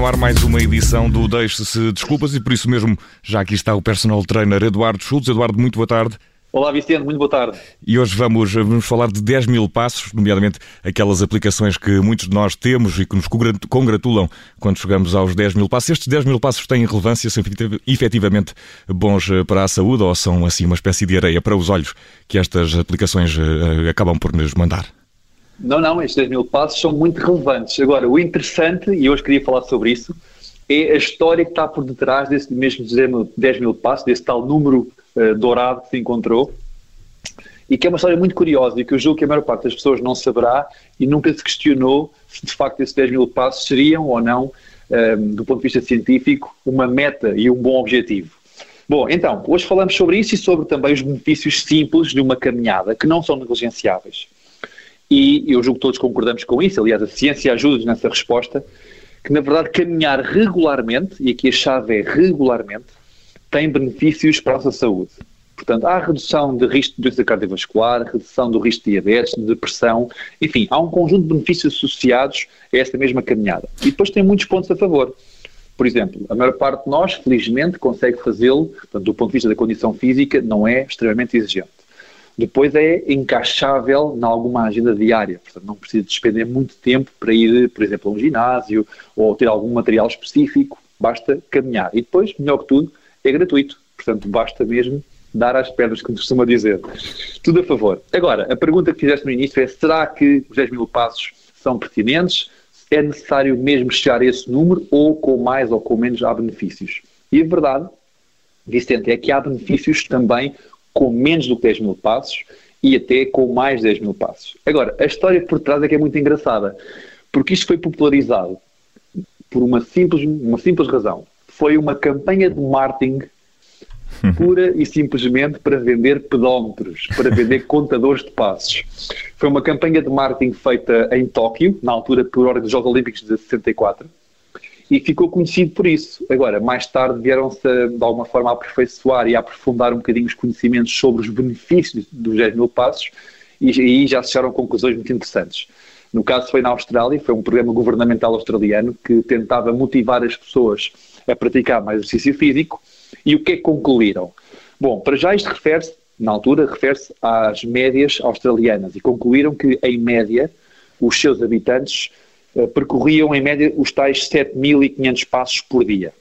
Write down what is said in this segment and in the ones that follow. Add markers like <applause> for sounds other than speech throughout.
no ar mais uma edição do Deixe-se Desculpas e por isso mesmo já aqui está o personal trainer Eduardo Schultz. Eduardo, muito boa tarde. Olá Vicente, muito boa tarde. E hoje vamos, vamos falar de 10 mil passos, nomeadamente aquelas aplicações que muitos de nós temos e que nos congratulam quando chegamos aos 10 mil passos. Estes 10 mil passos têm relevância, são efetivamente bons eh, para a saúde ou são assim uma espécie de areia para os olhos que estas aplicações eh, acabam por nos mandar? Não, não, estes 10 mil passos são muito relevantes. Agora, o interessante, e hoje queria falar sobre isso, é a história que está por detrás desse mesmo 10 mil passos, desse tal número uh, dourado que se encontrou, e que é uma história muito curiosa e que eu julgo que a maior parte das pessoas não saberá e nunca se questionou se de facto esses 10 mil passos seriam ou não, um, eh, do ponto de vista científico, uma meta e um bom objetivo. Bom, então, hoje falamos sobre isso e sobre também os benefícios simples de uma caminhada, que não são negligenciáveis. E eu julgo que todos concordamos com isso, aliás, a ciência ajuda-nos nessa resposta, que na verdade caminhar regularmente, e aqui a chave é regularmente, tem benefícios para a nossa saúde. Portanto, há redução de risco de doença cardiovascular, redução do risco de diabetes, de depressão, enfim, há um conjunto de benefícios associados a esta mesma caminhada. E depois tem muitos pontos a favor. Por exemplo, a maior parte de nós, felizmente, consegue fazê-lo, do ponto de vista da condição física, não é extremamente exigente. Depois é encaixável em alguma agenda diária, portanto não precisa despender muito tempo para ir, por exemplo, a um ginásio ou ter algum material específico, basta caminhar. E depois, melhor que tudo, é gratuito, portanto basta mesmo dar às pernas, como costuma dizer. Tudo a favor. Agora, a pergunta que fizeste no início é, será que os 10 mil passos são pertinentes? É necessário mesmo chegar a esse número ou com mais ou com menos há benefícios? E a verdade, Vicente, é que há benefícios também com menos do que 10 mil passos e até com mais de 10 mil passos. Agora, a história por trás é que é muito engraçada, porque isto foi popularizado por uma simples, uma simples razão. Foi uma campanha de marketing <laughs> pura e simplesmente para vender pedómetros, para vender contadores de passos. Foi uma campanha de marketing feita em Tóquio, na altura por ordem dos Jogos Olímpicos de 64, e ficou conhecido por isso. Agora, mais tarde vieram-se de alguma forma a aperfeiçoar e a aprofundar um bocadinho os conhecimentos sobre os benefícios dos 10 mil passos e aí já se chegaram conclusões muito interessantes. No caso foi na Austrália, foi um programa governamental australiano que tentava motivar as pessoas a praticar mais exercício físico e o que é que concluíram? Bom, para já isto refere-se, na altura, refere-se às médias australianas e concluíram que, em média, os seus habitantes percorriam em média os tais 7.500 passos por dia.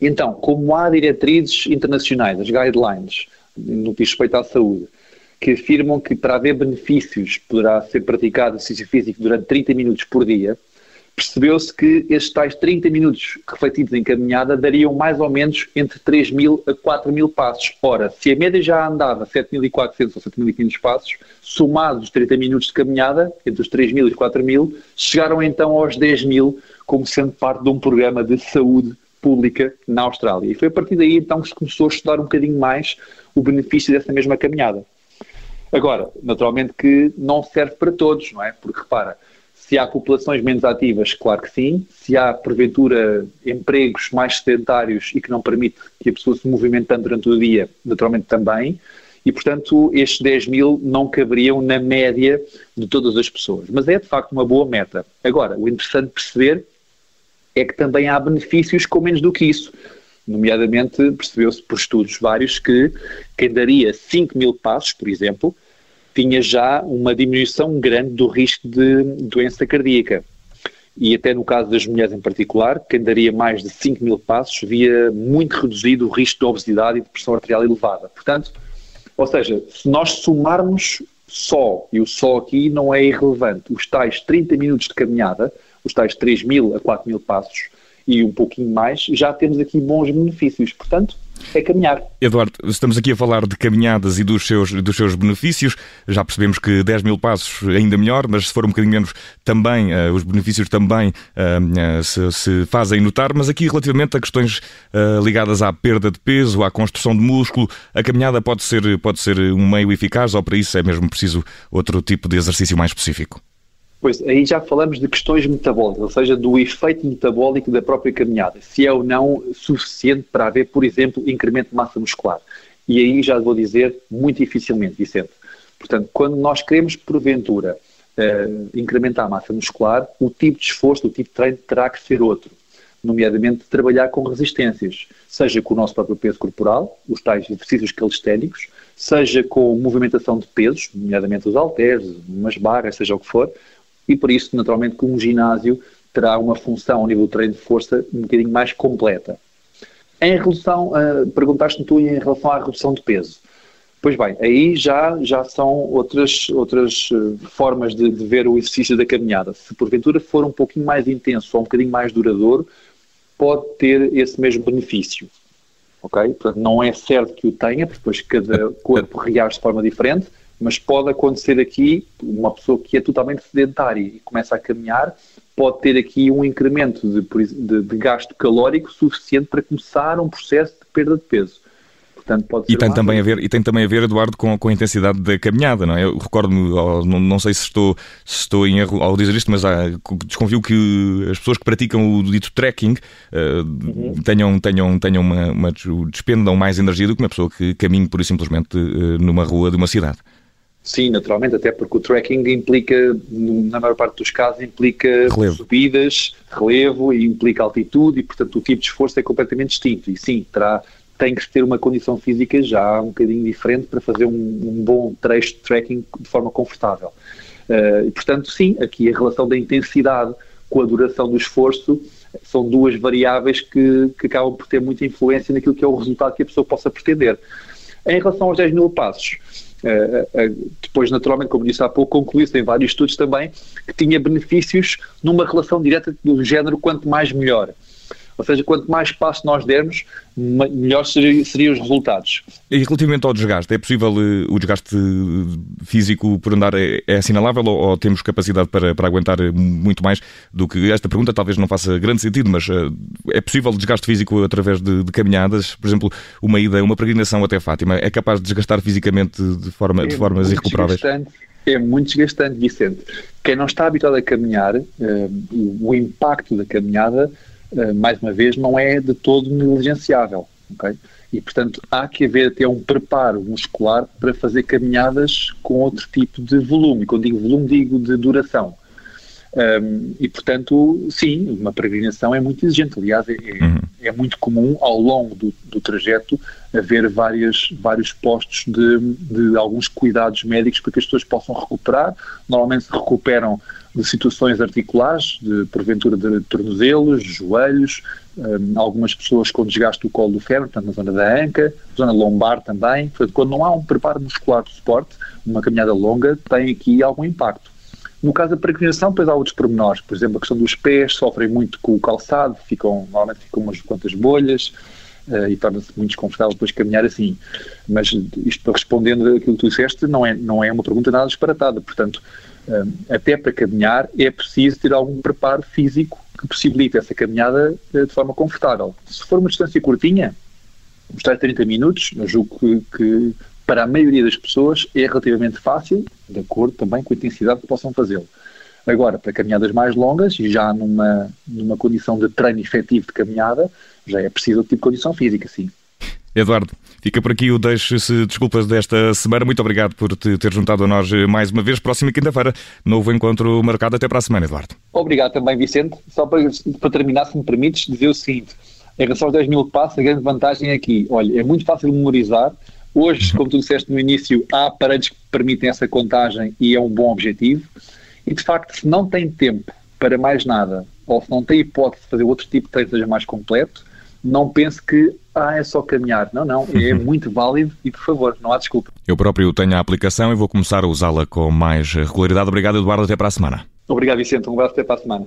Então, como há diretrizes internacionais, as guidelines, no que diz respeito à saúde, que afirmam que para haver benefícios poderá ser praticado exercício físico durante 30 minutos por dia, percebeu-se que estes tais 30 minutos refletidos em caminhada dariam mais ou menos entre 3 mil a 4 mil passos. Ora, se a média já andava 7.400 ou 7.500 passos, somados os 30 minutos de caminhada, entre os 3 mil e os 4 mil, chegaram então aos 10 mil, como sendo parte de um programa de saúde pública na Austrália. E foi a partir daí então que se começou a estudar um bocadinho mais o benefício dessa mesma caminhada. Agora, naturalmente que não serve para todos, não é? Porque repara, se há populações menos ativas, claro que sim. Se há, porventura, empregos mais sedentários e que não permite que a pessoa se movimente tanto durante o dia, naturalmente também. E, portanto, estes 10 mil não caberiam na média de todas as pessoas. Mas é, de facto, uma boa meta. Agora, o interessante perceber é que também há benefícios com menos do que isso. Nomeadamente, percebeu-se por estudos vários que quem daria 5 mil passos, por exemplo, tinha já uma diminuição grande do risco de doença cardíaca. E até no caso das mulheres em particular, quem daria mais de 5 mil passos via muito reduzido o risco de obesidade e de pressão arterial elevada. Portanto, ou seja, se nós somarmos só, e o só aqui não é irrelevante, os tais 30 minutos de caminhada, os tais 3 mil a 4 mil passos e um pouquinho mais, já temos aqui bons benefícios. Portanto, é caminhar. Eduardo, estamos aqui a falar de caminhadas e dos seus, dos seus benefícios. Já percebemos que 10 mil passos ainda melhor, mas se for um bocadinho menos, também uh, os benefícios também uh, uh, se, se, fazem notar. Mas aqui, relativamente a questões ligadas à perda de peso, à construção de músculo, a caminhada pode ser, pode ser um meio eficaz ou para isso é mesmo preciso outro tipo de exercício mais específico? Pois, aí já falamos de questões metabólicas, ou seja, do efeito metabólico da própria caminhada, se é ou não suficiente para haver, por exemplo, incremento de massa muscular. E aí já vou dizer muito dificilmente, Vicente. Portanto, quando nós queremos, porventura, uh, incrementar a massa muscular, o tipo de esforço, o tipo de treino terá que ser outro. nomeadamente trabalhar com resistências, seja com o nosso próprio peso corporal, os tais exercícios calisténicos, seja com movimentação de pesos, nomeadamente os halteres, umas barras, seja o que for, e por isso, naturalmente, que um ginásio terá uma função ao nível do treino de força um bocadinho mais completa. Em relação, uh, perguntaste-me tu em relação à redução de peso. Pois bem, aí já, já são outras, outras uh, formas de, de, ver o exercício da caminhada. Se porventura for um pouquinho mais intenso ou um bocadinho mais duradouro, pode ter esse mesmo benefício. Ok? Portanto, não é certo que o tenha, porque depois cada <laughs> corpo reage de forma diferente, mas pode acontecer aqui, uma pessoa que é totalmente sedentária e começa a caminhar, pode ter aqui um incremento de, de, de gasto calórico suficiente para começar um processo de perda de peso. Portanto, pode e tem, também a ver, e tem também a ver, Eduardo, com, com a intensidade da caminhada, não é? Eu recordo-me, não, não sei se estou, se estou em erro ao dizer isto, mas há, desconfio que as pessoas que praticam o dito trekking uh, uhum. tenham, tenham, tenham uma, uma, despendam mais energia do que uma pessoa que caminhe por simplesmente uh, numa rua de uma cidade. Sim, naturalmente, até porque o trekking implica, na maior parte dos casos, implica relevo. subidas, relevo e implica altitude e, portanto, o tipo de esforço é completamente distinto. E sim, terá, tem que ter uma condição física já um bocadinho diferente para fazer um, um bom trecho de trekking de forma confortável. Uh, e, portanto, sim, aqui a relação da intensidade com a duração do esforço são duas variáveis que, que acabam por ter muita influência naquilo que é o resultado que a pessoa possa pretender. Em relação aos 10 mil passos, depois, naturalmente, como disse há pouco, concluiu-se em vários estudos também que tinha benefícios numa relação direta do género quanto mais melhor. Ou seja, quanto mais espaço nós dermos, melhor seriam os resultados. E relativamente ao desgaste, é possível uh, o desgaste físico por andar é, é assinalável ou, ou, temos capacidade para, para aguentar muito mais do que esta pergunta talvez não faça grande sentido, mas é possível desgaste físico através de, de, caminhadas? Por exemplo, uma ida, uma peregrinação até Fátima, é capaz de desgastar fisicamente de, forma, é de formas irrecuperáveis? É muito desgastante, Vicente. Quem não está habituado a caminhar, o impacto da caminhada eh, mais uma vez, não é de todo negligenciável. Okay? E, portanto, há que haver até um preparo muscular para fazer caminhadas com outro tipo de volume. Quando digo volume, digo de duração. Um, e, portanto, sim, uma peregrinação é muito exigente. Aliás, é, é uhum. É muito comum ao longo do, do, trajeto haver várias, vários postos de, de alguns cuidados médicos para que as pessoas possam recuperar. Normalmente se recuperam de situações articulares, de porventura de tornozelos, joelhos, um, algumas pessoas com desgaste do colo do fémur, portanto na zona da anca, zona lombar também. Portanto, quando não há um preparo muscular de suporte, uma caminhada longa tem aqui algum impacto. No caso da peregrinação, depois há outros pormenores, por exemplo, a questão dos pés, sofrem muito com o calçado, ficam, normalmente ficam umas quantas bolhas, Uh, e torna-se muito desconfortável depois caminhar assim. Mas isto respondendo aquilo que tu disseste, não é, não é uma pergunta nada disparatada. Portanto, até para caminhar, é preciso ter algum preparo físico que possibilite essa caminhada eh, de forma confortável. Se for uma distância curtinha, mostrar 30 minutos, eu julgo que, que, para a maioria das pessoas é relativamente fácil, de acordo também com a intensidade que possam fazê-lo. Agora, para caminhadas mais longas e já numa, numa condição de treino efetivo de caminhada, já é preciso outro tipo de condição física, sim. Eduardo, fica por aqui o deixe-se desculpas desta semana. Muito obrigado por te ter juntado a nós mais uma vez. Próxima quinta-feira, novo encontro marcado. Até para a semana, Eduardo. Obrigado também, Vicente. Só para, para terminar, se me permites, dizer o seguinte: em relação aos 10 mil passos, a grande vantagem é aqui. Olha, é muito fácil memorizar. Hoje, como tu disseste no início, há aparelhos que permitem essa contagem e é um bom objetivo. E de facto, se não tem tempo para mais nada, ou se não tem hipótese de fazer outro tipo de treino seja mais completo, não pense que ah, é só caminhar. Não, não, é uhum. muito válido e, por favor, não há desculpa. Eu próprio tenho a aplicação e vou começar a usá-la com mais regularidade. Obrigado, Eduardo. Até para a semana. Obrigado, Vicente. Um abraço até para a semana.